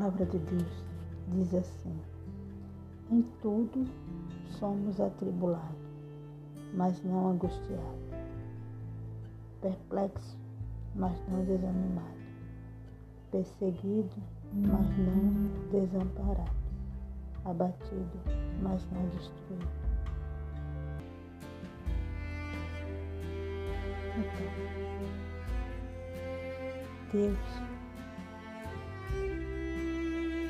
palavra de Deus diz assim: Em tudo somos atribulados, mas não angustiados, perplexos, mas não desanimados, perseguidos, mas não desamparados, abatidos, mas não destruídos. Então, Deus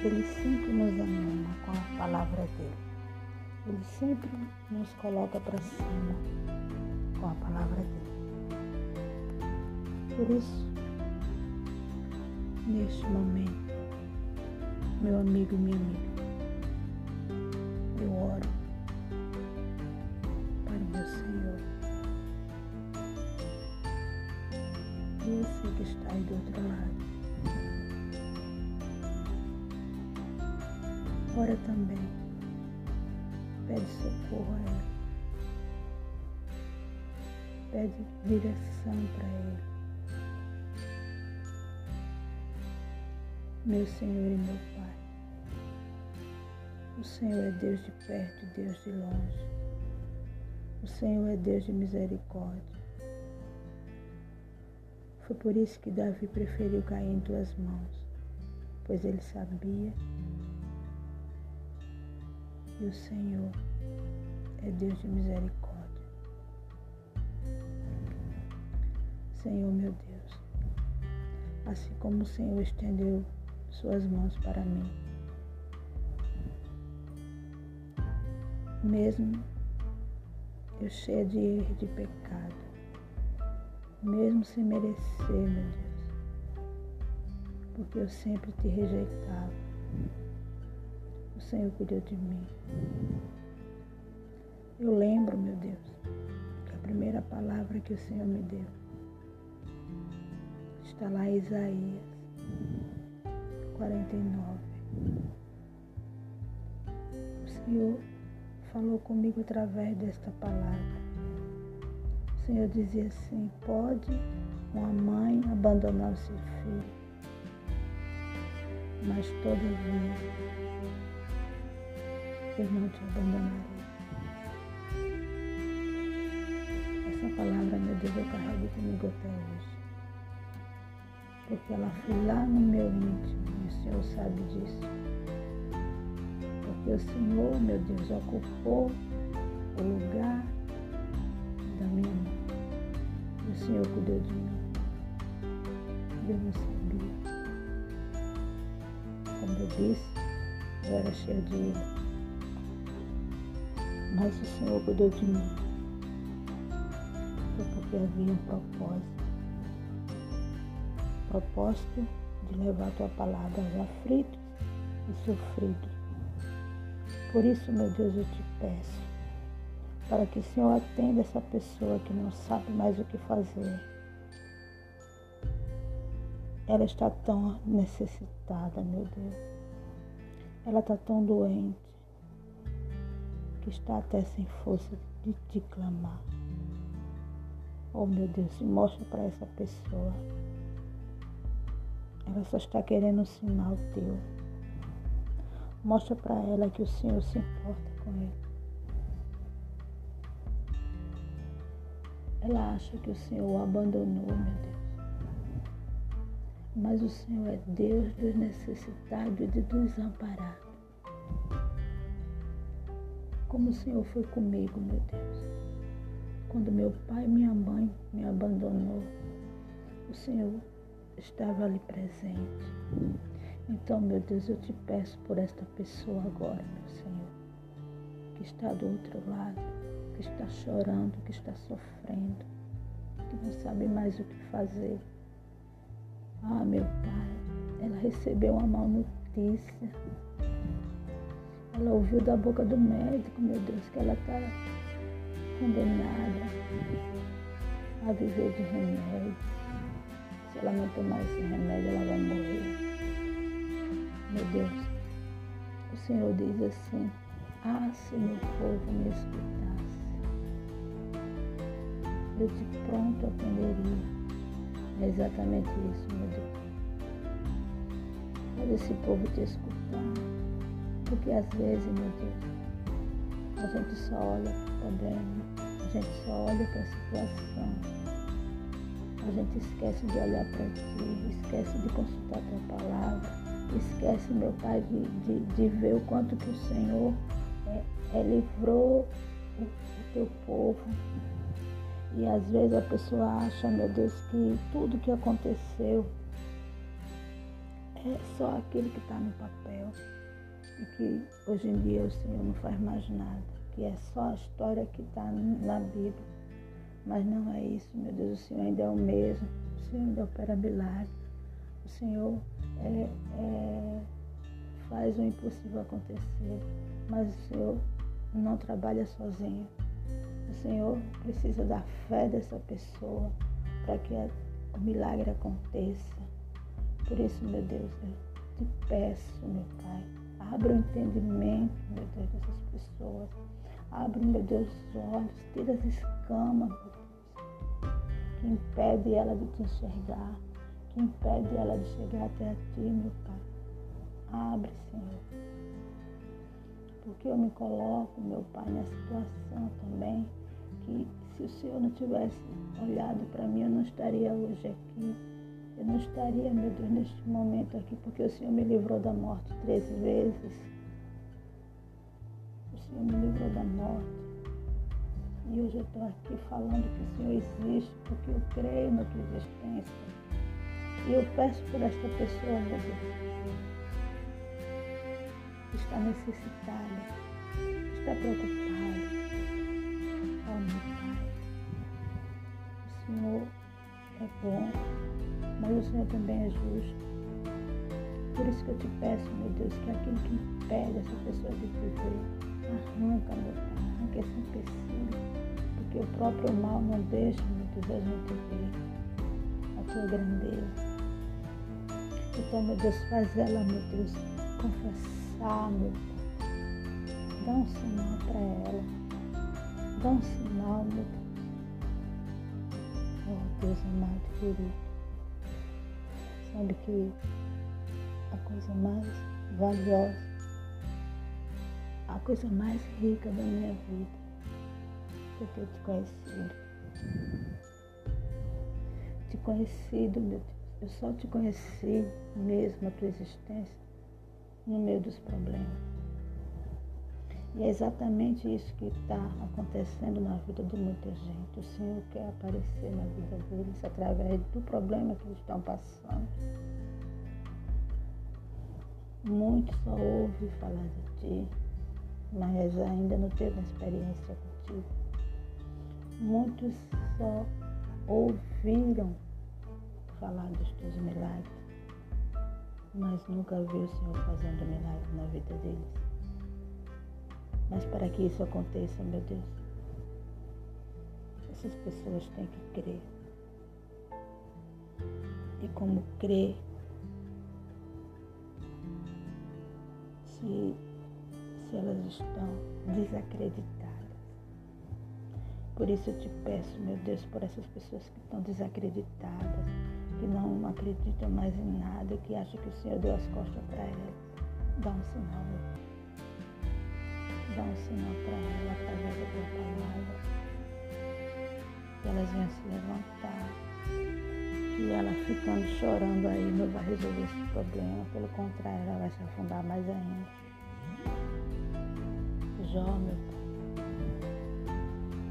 ele sempre nos anima com a palavra dele. Ele sempre nos coloca para cima com a palavra dele. Por isso, neste momento, meu amigo e minha amiga, eu oro para o meu Senhor. Você que está aí do outro Ora também. Pede socorro a Ele. Pede direção para Ele. Meu Senhor e meu Pai. O Senhor é Deus de perto e Deus de longe. O Senhor é Deus de misericórdia. Foi por isso que Davi preferiu cair em tuas mãos, pois ele sabia e o Senhor é Deus de misericórdia. Senhor meu Deus, assim como o Senhor estendeu suas mãos para mim, mesmo eu cheia de erro, de pecado, mesmo sem merecer, meu Deus, porque eu sempre te rejeitava Senhor cuidou de mim. Eu lembro, meu Deus, que a primeira palavra que o Senhor me deu está lá em Isaías 49. O Senhor falou comigo através desta palavra. O Senhor dizia assim: pode uma mãe abandonar o seu filho, mas todavia eu não te abandonarei. Essa palavra, meu Deus, eu carrego comigo até hoje. Porque ela foi lá no meu íntimo e o Senhor sabe disso. Porque o Senhor, meu Deus, ocupou o lugar da minha mãe. O Senhor cuidou de mim. Eu não sabia. Como eu disse, eu era cheia de erro mas o Senhor cuidou de mim. Foi porque havia um propósito. Propósito de levar a tua palavra aos aflitos e sofridos. Por isso, meu Deus, eu te peço, para que o Senhor atenda essa pessoa que não sabe mais o que fazer. Ela está tão necessitada, meu Deus. Ela está tão doente que está até sem força de te clamar. Oh meu Deus, mostra para essa pessoa. Ela só está querendo um sinal teu. Mostra para ela que o Senhor se importa com ele. Ela acha que o Senhor o abandonou, meu Deus. Mas o Senhor é Deus dos necessitados e dos desamparados como o Senhor foi comigo, meu Deus. Quando meu pai e minha mãe me abandonou, o Senhor estava ali presente. Então, meu Deus, eu te peço por esta pessoa agora, meu Senhor, que está do outro lado, que está chorando, que está sofrendo, que não sabe mais o que fazer. Ah, meu Pai, ela recebeu uma mal notícia ela ouviu da boca do médico, meu Deus, que ela está condenada a viver de remédio. Se ela não tomar esse remédio, ela vai morrer. Meu Deus, o Senhor diz assim, ah, se meu povo me escutasse, eu de pronto atenderia. É exatamente isso, meu Deus. Faz esse povo te escutar. Porque às vezes, meu Deus, a gente só olha para o problema, a gente só olha para a situação. A gente esquece de olhar para ti, esquece de consultar a tua palavra, esquece, meu Pai, de, de, de ver o quanto que o Senhor é, é, livrou o, o teu povo. E às vezes a pessoa acha, meu Deus, que tudo que aconteceu é só aquilo que está no papel. E que hoje em dia o Senhor não faz mais nada. Que é só a história que está na Bíblia. Mas não é isso, meu Deus. O Senhor ainda é o mesmo. O Senhor ainda opera milagre. O Senhor é, é, faz o impossível acontecer. Mas o Senhor não trabalha sozinho. O Senhor precisa da fé dessa pessoa para que o milagre aconteça. Por isso, meu Deus, eu te peço, meu Pai, abra o entendimento, meu Deus, dessas pessoas. Abre, meu Deus, os olhos, tira as escamas, meu Deus, que impede ela de te enxergar, que impede ela de chegar até a ti, meu Pai. Abre, Senhor. Porque eu me coloco, meu Pai, na situação também que se o Senhor não tivesse olhado para mim, eu não estaria hoje aqui. Eu não estaria, meu Deus, neste momento aqui, porque o Senhor me livrou da morte três vezes. O Senhor me livrou da morte. E hoje eu estou aqui falando que o Senhor existe, porque eu creio na tua existência. E eu peço por esta pessoa, meu Deus, que está necessitada, está preocupada. Oh, meu Pai, o Senhor é bom o Senhor também é justo. Por isso que eu te peço, meu Deus, que aquilo que impede essa pessoa de viver, arranca, meu Pai, arranca esse empecilho, porque o próprio mal não deixa, meu Deus, a gente ver a tua grandeza. Então, meu Deus, faz ela, meu Deus, confessar, meu Pai. Dá um sinal para ela. Dá um sinal, meu Deus. Oh, Deus amado, querido. Sabe que a coisa mais valiosa, a coisa mais rica da minha vida foi ter te conhecido. Te conhecido, meu Deus. Eu só te conheci mesmo a tua existência no meio dos problemas. E é exatamente isso que está acontecendo na vida de muita gente. O Senhor quer aparecer na vida deles através do problema que eles estão passando. Muitos só ouvem falar de ti, mas ainda não teve uma experiência contigo. Muitos só ouviram falar dos teus milagres, mas nunca viu o Senhor fazendo milagre na vida deles. Mas para que isso aconteça, meu Deus, essas pessoas têm que crer. E como crer, se, se elas estão desacreditadas. Por isso eu te peço, meu Deus, por essas pessoas que estão desacreditadas, que não acreditam mais em nada, que acham que o Senhor deu as costas para elas. Dá um sinal, meu Deus dá um sinal para ela através da tua palavra. Que elas venham se levantar. Que ela ficando chorando aí não vai resolver esse problema. Pelo contrário, ela vai se afundar mais ainda. Jó, meu pai,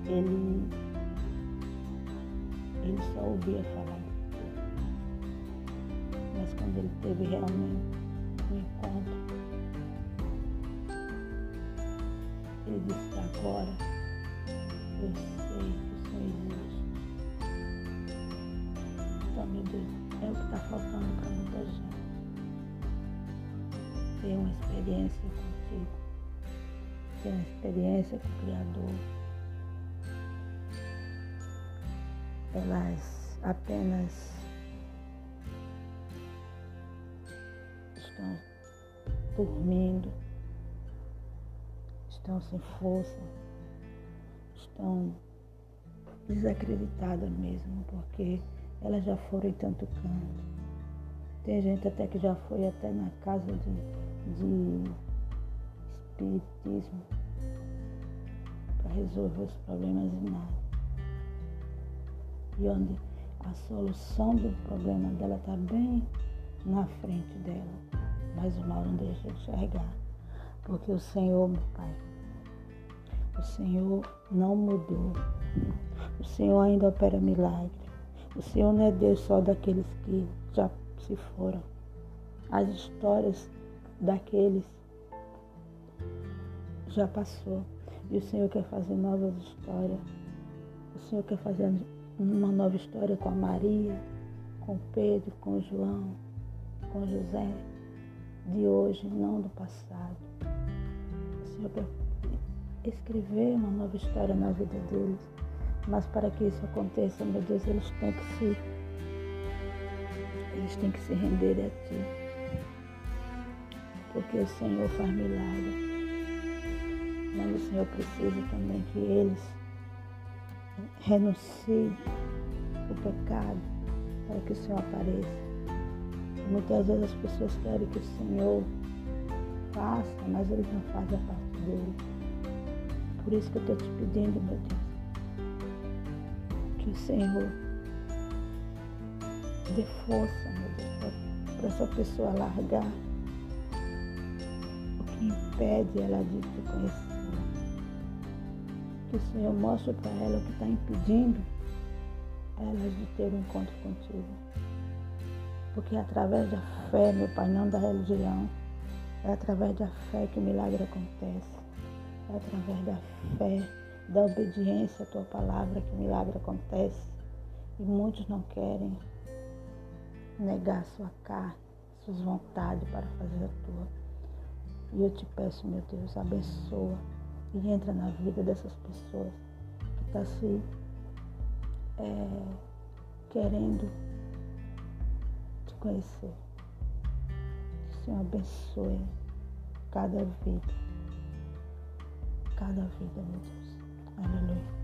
ele, ele só ouvia falar. Mas quando ele teve realmente um encontro Que agora eu sei que. Então, meu Deus, é o que está faltando para muita gente. Ter uma experiência contigo. Ter uma experiência com o Criador. Elas apenas estão dormindo estão sem força, estão desacreditadas mesmo, porque elas já foram em tanto canto, Tem gente até que já foi até na casa de, de espiritismo para resolver os problemas e nada. E onde a solução do problema dela está bem na frente dela. Mas o mal não deixa de enxergar. Porque o Senhor, meu Pai, o Senhor não mudou. O Senhor ainda opera milagre. O Senhor não é Deus só daqueles que já se foram. As histórias daqueles já passou. E o Senhor quer fazer novas histórias. O Senhor quer fazer uma nova história com a Maria, com Pedro, com João, com José, de hoje, não do passado. O Senhor quer escrever uma nova história na vida deles. Mas para que isso aconteça, meu Deus, eles têm que se eles têm que se render a ti. Porque o Senhor faz milagre. Mas o Senhor precisa também que eles renunciem o pecado para que o Senhor apareça. Muitas vezes as pessoas querem que o Senhor faça, mas eles não fazem a parte dele. Por isso que eu estou te pedindo, meu Deus, que o Senhor dê força, meu Deus, para essa pessoa largar o que impede ela de te conhecer. Que o Senhor mostre para ela o que está impedindo ela de ter um encontro contigo. Porque é através da fé, meu Pai, não da religião, é através da fé que o milagre acontece. Através da fé, da obediência à tua palavra que milagre acontece. E muitos não querem negar sua carne, suas vontades para fazer a tua. E eu te peço, meu Deus, abençoa e entra na vida dessas pessoas que estão tá se é, querendo te conhecer. Que o Senhor abençoe cada vida gathered with the natives. Hallelujah.